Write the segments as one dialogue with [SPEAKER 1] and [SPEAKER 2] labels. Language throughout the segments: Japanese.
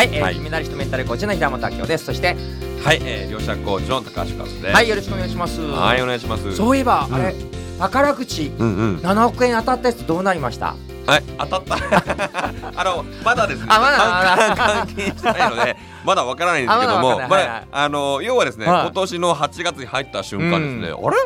[SPEAKER 1] はい、えー
[SPEAKER 2] はい。
[SPEAKER 1] 金メダリストメンタルコーチの平本明夫です。そして
[SPEAKER 2] はい、えー、両者コーチの高橋和です。
[SPEAKER 1] はいよろしくお願いします。
[SPEAKER 2] はい、お願いします。
[SPEAKER 1] そういえば、
[SPEAKER 2] うん。
[SPEAKER 1] あれ宝くじ
[SPEAKER 2] うんうん。
[SPEAKER 1] 7億円当たったやつどうなりました？
[SPEAKER 2] はい、当たった。あの、まだですね。
[SPEAKER 1] あまだまだ。
[SPEAKER 2] 関係してないので、まだわからないんですけども、
[SPEAKER 1] あまだ
[SPEAKER 2] あの、要はですね、
[SPEAKER 1] はい。
[SPEAKER 2] 今年の8月に入った瞬間ですね、あれ？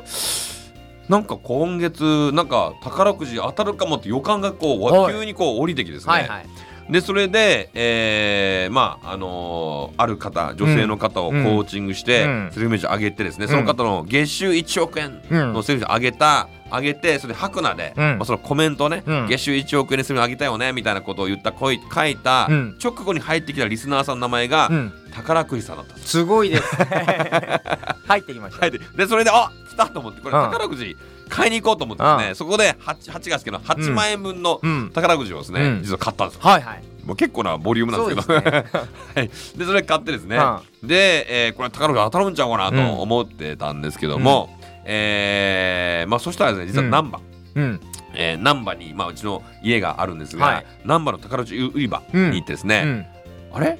[SPEAKER 2] なんか今月なんか宝くじ当たるかもって予感がこう、
[SPEAKER 1] はい。
[SPEAKER 2] 急にこう降りてきてですね、
[SPEAKER 1] はいはい
[SPEAKER 2] でそれで、えーまああのーある方女性の方をコーチングして、
[SPEAKER 1] うん。
[SPEAKER 2] セルフイメージ上げてですね、その方の月収1億円
[SPEAKER 1] うん。
[SPEAKER 2] のセルフイメージ上げた上げてそれで白菜で、
[SPEAKER 1] うん。
[SPEAKER 2] まあ、そのコメントをね、
[SPEAKER 1] うん。
[SPEAKER 2] 月収1億円にするの上げたよねみたいなことを言った書いた、
[SPEAKER 1] うん。
[SPEAKER 2] 直後に入ってきたリスナーさんの名前が、
[SPEAKER 1] うん
[SPEAKER 2] 宝くじさんだったす。
[SPEAKER 1] すごいですね。入ってきました。
[SPEAKER 2] 入ってでそれであ来たと思ってこれ
[SPEAKER 1] うん。
[SPEAKER 2] 宝くじ買いに行こうと思ってですね、
[SPEAKER 1] うん。
[SPEAKER 2] そこで 8, 8月けど8万円分の
[SPEAKER 1] うん。
[SPEAKER 2] 宝くじをですね、
[SPEAKER 1] うん。
[SPEAKER 2] 実は買ったんですよ。
[SPEAKER 1] はいはい。
[SPEAKER 2] もう結構なボリュームなんですけど。
[SPEAKER 1] そうです
[SPEAKER 2] はい、でそれ買ってですね、
[SPEAKER 1] う
[SPEAKER 2] で、えーこれ宝くじ当たるんちゃうかなと思ってたんですけども、えーまあそしたらですね実は
[SPEAKER 1] うん。
[SPEAKER 2] 難波、
[SPEAKER 1] うん。
[SPEAKER 2] えー難波に、まあ、うちの家があるんですが、
[SPEAKER 1] はい。
[SPEAKER 2] 難波の宝くじ売り場に行ってですね、
[SPEAKER 1] うん。
[SPEAKER 2] あれ？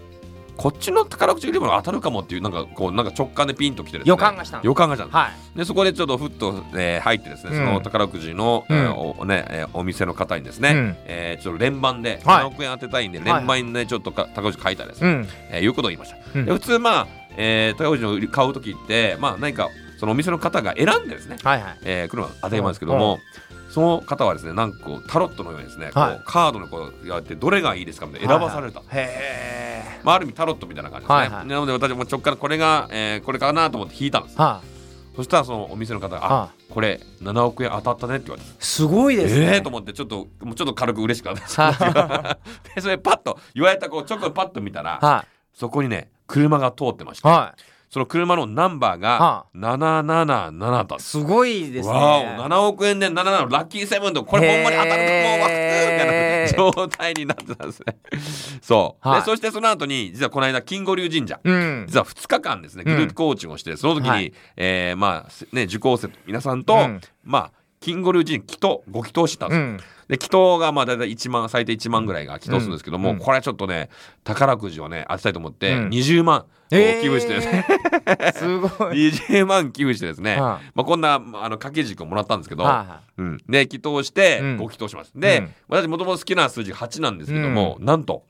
[SPEAKER 2] こっちの宝くじ売り場が当たるかもっていうなんかこうなんか直感でピンときてですね。
[SPEAKER 1] 予感がしたの。
[SPEAKER 2] 予感がした
[SPEAKER 1] はい。
[SPEAKER 2] でそこでちょっとふっと、えー入ってですね、
[SPEAKER 1] うん。
[SPEAKER 2] その宝くじの、
[SPEAKER 1] うん。
[SPEAKER 2] えーおねえーお店の方にですね、
[SPEAKER 1] うん。
[SPEAKER 2] えーちょっと連番で
[SPEAKER 1] はい。
[SPEAKER 2] 7億円当てたいんで、
[SPEAKER 1] はい
[SPEAKER 2] 連番でちょっとか宝くじ買いたいです、
[SPEAKER 1] うん。
[SPEAKER 2] えーいうことを言いました、
[SPEAKER 1] うん。
[SPEAKER 2] で普通まあ、えー宝くじを買う時ってまあ何かそのお店の方が選んでですね、
[SPEAKER 1] はいはい。
[SPEAKER 2] えー、来るのは当たり前ですけども、その方はですねなんかこうタロットのようにですね、こう
[SPEAKER 1] はい。
[SPEAKER 2] カードのこうやってどれがいいですかみたいな選ばされた、
[SPEAKER 1] へえ
[SPEAKER 2] まあ、ある意味タロットみたいな感じですね、
[SPEAKER 1] はいはい。
[SPEAKER 2] なので私も直感これが、えーこれかなと思って引いたんです。
[SPEAKER 1] は
[SPEAKER 2] そしたらそのお店の方が「あ
[SPEAKER 1] は
[SPEAKER 2] これ7億円当たったね」って言われて
[SPEAKER 1] すごいですね。
[SPEAKER 2] ええー、と思ってちょっともうちょっと軽く嬉しかったで それパッと言われたこう直後にパッと見たら
[SPEAKER 1] は
[SPEAKER 2] そこにね車が通ってました
[SPEAKER 1] い。は
[SPEAKER 2] その車のナンバーが
[SPEAKER 1] は
[SPEAKER 2] 777だす
[SPEAKER 1] すごいですね。
[SPEAKER 2] わお7億円で77のラッキーセブンとこれほんまに当たるかもうわ状態になってたんですね。そう、
[SPEAKER 1] はい。
[SPEAKER 2] でそしてその後に実はこの間金吾流神社。
[SPEAKER 1] うん。
[SPEAKER 2] 実は2日間ですねグループコーチングをして、その時に、
[SPEAKER 1] はい。
[SPEAKER 2] えーまあせね受講生の皆さんと、
[SPEAKER 1] うん
[SPEAKER 2] まあ金吾流神祈祷ご祈祷したんですよ、
[SPEAKER 1] うん。
[SPEAKER 2] で祈祷がまあ大体1万最低1万ぐらいが祈祷するんですけども、
[SPEAKER 1] うん
[SPEAKER 2] これはちょっとね宝くじをね当てたいと思って、
[SPEAKER 1] うん。
[SPEAKER 2] 20万
[SPEAKER 1] えー。
[SPEAKER 2] 寄付してですね、
[SPEAKER 1] すごい。
[SPEAKER 2] 20万寄付してですね、
[SPEAKER 1] は
[SPEAKER 2] まあ、こんなあの掛け軸をもらったんですけど、
[SPEAKER 1] は
[SPEAKER 2] うん、で祈祷して
[SPEAKER 1] うん。
[SPEAKER 2] ご祈祷します、で、
[SPEAKER 1] うん。
[SPEAKER 2] 私もともと好きな数字が8なんですけども、なんと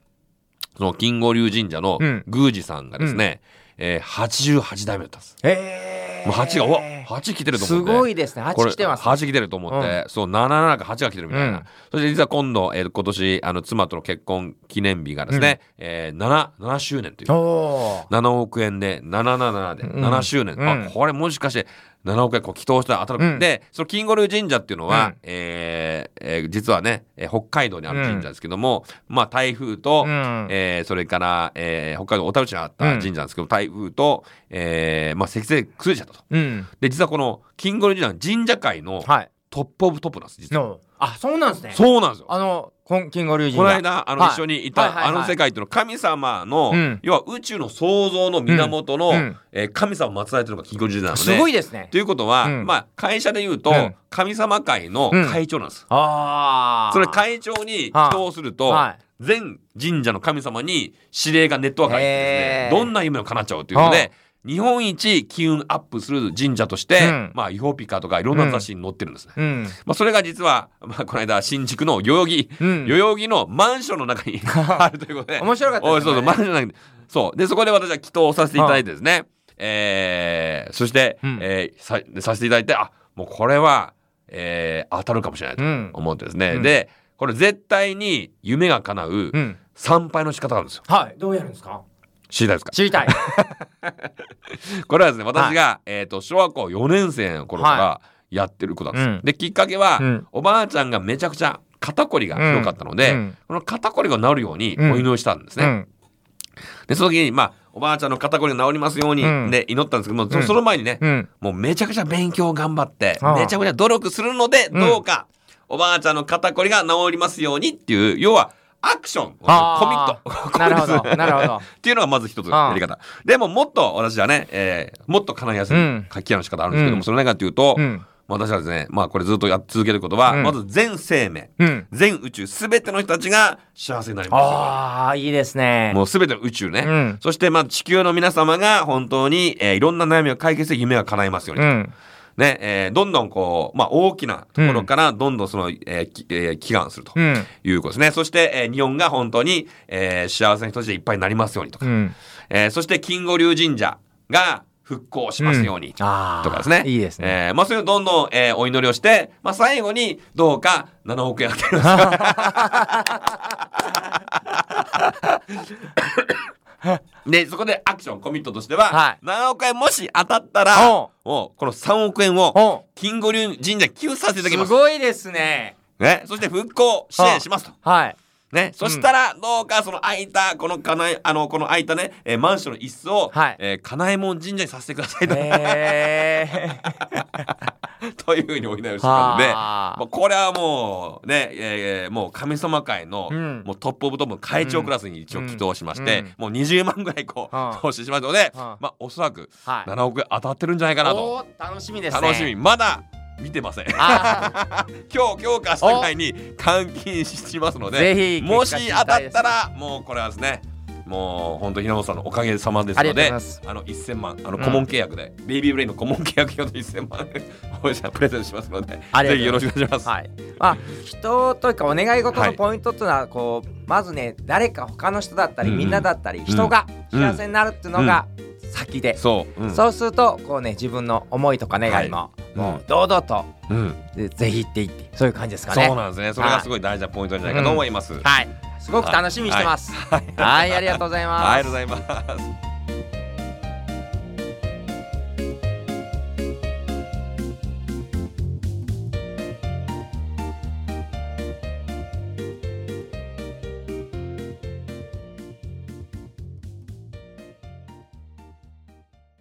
[SPEAKER 2] その金剛龍神社の
[SPEAKER 1] うん。
[SPEAKER 2] 宮司さんがですね、えー、88代目だったんです。
[SPEAKER 1] え
[SPEAKER 2] もう8がうわ8来てると
[SPEAKER 1] す
[SPEAKER 2] 思って。
[SPEAKER 1] ごいですね。
[SPEAKER 2] これ
[SPEAKER 1] 8来てます
[SPEAKER 2] 8来てると思って、そう77か8が来てるみたいな、
[SPEAKER 1] うん。
[SPEAKER 2] そして実は今度、えー今年あの妻との結婚記念日がですね、えー、7, 7周年という。
[SPEAKER 1] おー。
[SPEAKER 2] 7億円で777で
[SPEAKER 1] うん。
[SPEAKER 2] 7周年、
[SPEAKER 1] うん。
[SPEAKER 2] あこれもしかして7億円こう祈祷したら当たる、
[SPEAKER 1] うん。
[SPEAKER 2] でその金吾流神社っていうのは、
[SPEAKER 1] うん。
[SPEAKER 2] えーえー実はね、えー北海道にある神社ですけども、まあ台風と、
[SPEAKER 1] うん。
[SPEAKER 2] えーそれから、えー北海道小樽市にあった神社なんですけど、台風と、えーまあ、積雪で崩れちゃったと。
[SPEAKER 1] うん。
[SPEAKER 2] で実はこの金吾流神社は神社界の
[SPEAKER 1] はい。
[SPEAKER 2] トップオブトップなんです実は。
[SPEAKER 1] のあそうなんですね。
[SPEAKER 2] そうなんですよ。
[SPEAKER 1] あのこん金吾龍神
[SPEAKER 2] この
[SPEAKER 1] が
[SPEAKER 2] 間あの、
[SPEAKER 1] はい。
[SPEAKER 2] 一緒にいた、
[SPEAKER 1] はいはいはい。
[SPEAKER 2] あの世界っていうのは神様の、
[SPEAKER 1] うん。
[SPEAKER 2] 要は宇宙の創造の源の、
[SPEAKER 1] うん。うん。
[SPEAKER 2] えー神様を祀られてるのが金吾流神社なので。
[SPEAKER 1] すごいですね。
[SPEAKER 2] ということは、
[SPEAKER 1] うん。
[SPEAKER 2] まあ会社で言うと、
[SPEAKER 1] うん。
[SPEAKER 2] 神様会の会長なんです。
[SPEAKER 1] ああ
[SPEAKER 2] それ会長に祈祷すると、
[SPEAKER 1] は
[SPEAKER 2] 全神社の神様に指令がネットワーク入ってですね。どんな夢を叶っちゃうというので日本一機運アップする神社として、
[SPEAKER 1] うん。
[SPEAKER 2] まあイホーピカとかいろんな雑誌に載ってるんですね。
[SPEAKER 1] うん。
[SPEAKER 2] まあそれが実は、まあ、この間新宿の代々木、
[SPEAKER 1] うん。
[SPEAKER 2] 代々木のマンションの中に あるということで。
[SPEAKER 1] 面白かったですね。
[SPEAKER 2] そうそうマンションの中に。そう。でそこで私は祈祷をさせていただいてですね、えーそして、
[SPEAKER 1] うん。
[SPEAKER 2] えーささせていただいてあもうこれは、えー当たるかもしれないと
[SPEAKER 1] うん。
[SPEAKER 2] 思ってですね、
[SPEAKER 1] うん。
[SPEAKER 2] でこれ絶対に夢が叶う
[SPEAKER 1] うん。
[SPEAKER 2] 参拝の仕方があるんですよ。
[SPEAKER 1] はい。どうやるんですか？
[SPEAKER 2] 知りたいですか？
[SPEAKER 1] 知りたい。
[SPEAKER 2] これはですね私が、えー、と小学校4年生の頃からやってることなんです、
[SPEAKER 1] うん。
[SPEAKER 2] できっかけは、
[SPEAKER 1] うん。
[SPEAKER 2] おばあちゃんがめちゃくちゃ肩こりがひどかったので、
[SPEAKER 1] うん。
[SPEAKER 2] この肩こりが治るようにお祈りしたんですね、
[SPEAKER 1] うん。
[SPEAKER 2] でその時にまあおばあちゃんの肩こりが治りますように、
[SPEAKER 1] うん。
[SPEAKER 2] で祈ったんですけども、その前にね、
[SPEAKER 1] うん。
[SPEAKER 2] もうめちゃくちゃ勉強頑張ってめちゃくちゃ努力するので
[SPEAKER 1] うん
[SPEAKER 2] どうか、おばあちゃんの肩こりが治りますようにっていう要はアクション。コミッ
[SPEAKER 1] あ
[SPEAKER 2] ト。
[SPEAKER 1] ーなるほど。なるほど。
[SPEAKER 2] っていうのがまず一つやり方。でももっと私はね、えーもっと叶いやすい
[SPEAKER 1] うん。
[SPEAKER 2] 書き方の仕方あるんですけども、
[SPEAKER 1] うん
[SPEAKER 2] それ何かっていうと、
[SPEAKER 1] うん。
[SPEAKER 2] 私はですねまあこれずっとやっ続けることは、
[SPEAKER 1] うん。
[SPEAKER 2] まず全生命
[SPEAKER 1] うん。
[SPEAKER 2] 全宇宙すべての人たちが幸せになりますよ。
[SPEAKER 1] ああいいですね。
[SPEAKER 2] もうすべての宇宙ね、
[SPEAKER 1] うん。
[SPEAKER 2] そしてまあ地球の皆様が本当に、えーいろんな悩みを解決して夢が叶いますようにねえーどんどんこう、まあ、大きなところからどんどんその、えーきえー祈願すると
[SPEAKER 1] うん。
[SPEAKER 2] いうことですね、そして、えー日本が本当に、えー幸せな人たちでいっぱいになりますようにとか、
[SPEAKER 1] うん。
[SPEAKER 2] えーそして金吾龍神社が復興しますように、
[SPEAKER 1] あー。
[SPEAKER 2] とかですね。
[SPEAKER 1] いいですね。
[SPEAKER 2] えーまあそういうのどんどん、えーお祈りをして、まあ最後にどうか7億円当てるんです で、そこでアクション、コミットとしては、
[SPEAKER 1] はい。
[SPEAKER 2] 7億円もし当たったら、
[SPEAKER 1] お
[SPEAKER 2] もうこの3億円を
[SPEAKER 1] お
[SPEAKER 2] 金吾龍神社に寄付させていただきます。
[SPEAKER 1] す。ごいですね。
[SPEAKER 2] ね、そして復興支援しますと。
[SPEAKER 1] はい。
[SPEAKER 2] ね、そしたらどうかその空いたこのかなえあのこの空いたね、えーマンションの一室を、
[SPEAKER 1] はい。
[SPEAKER 2] えー、金右衛門神社にさせてくださいと,、
[SPEAKER 1] へ
[SPEAKER 2] というふうにお祈りをしてたので、
[SPEAKER 1] はあ。
[SPEAKER 2] これはもうね、えーもう神様界の、
[SPEAKER 1] うん。
[SPEAKER 2] もうトップオブトップの会長クラスに一応祈祷しまして、
[SPEAKER 1] うん。
[SPEAKER 2] もう20万ぐらいこう、
[SPEAKER 1] はあ。
[SPEAKER 2] 投資しましたので、
[SPEAKER 1] はあ。
[SPEAKER 2] まあおそらく
[SPEAKER 1] はい。
[SPEAKER 2] 7億円当たってるんじゃないかなと、
[SPEAKER 1] 楽しみですね。
[SPEAKER 2] 楽しみ。まだ見てません。
[SPEAKER 1] あ
[SPEAKER 2] 今日今日か明日ぐらいに換金しますので
[SPEAKER 1] ぜひ
[SPEAKER 2] もし当たったらもうこれはですねもう本当ひなもさんのおかげさまですのであの1000万あの
[SPEAKER 1] うん。
[SPEAKER 2] 顧問契約で、ベイビーブレインの顧問契約用の1000万おじさんプレゼントしますのでぜひよろしくお願いします、
[SPEAKER 1] はい、まあ人というかお願い事のポイントっていうのはこう、まずね誰か他の人だったり、みんなだったり人が
[SPEAKER 2] うん。
[SPEAKER 1] 幸せになるっていうのが先で、
[SPEAKER 2] そう、うん。
[SPEAKER 1] そうするとこうね自分の思いとか願いも、
[SPEAKER 2] はい。
[SPEAKER 1] もう堂々と、
[SPEAKER 2] うん。
[SPEAKER 1] でぜひ行っていってそういう感じですかね。
[SPEAKER 2] そうなんですね。それがすごい大事なポイントじゃないかと思います、はい、
[SPEAKER 1] はいすごく楽しみにしてます。はい、ありがとうございます、
[SPEAKER 2] ありがとうございます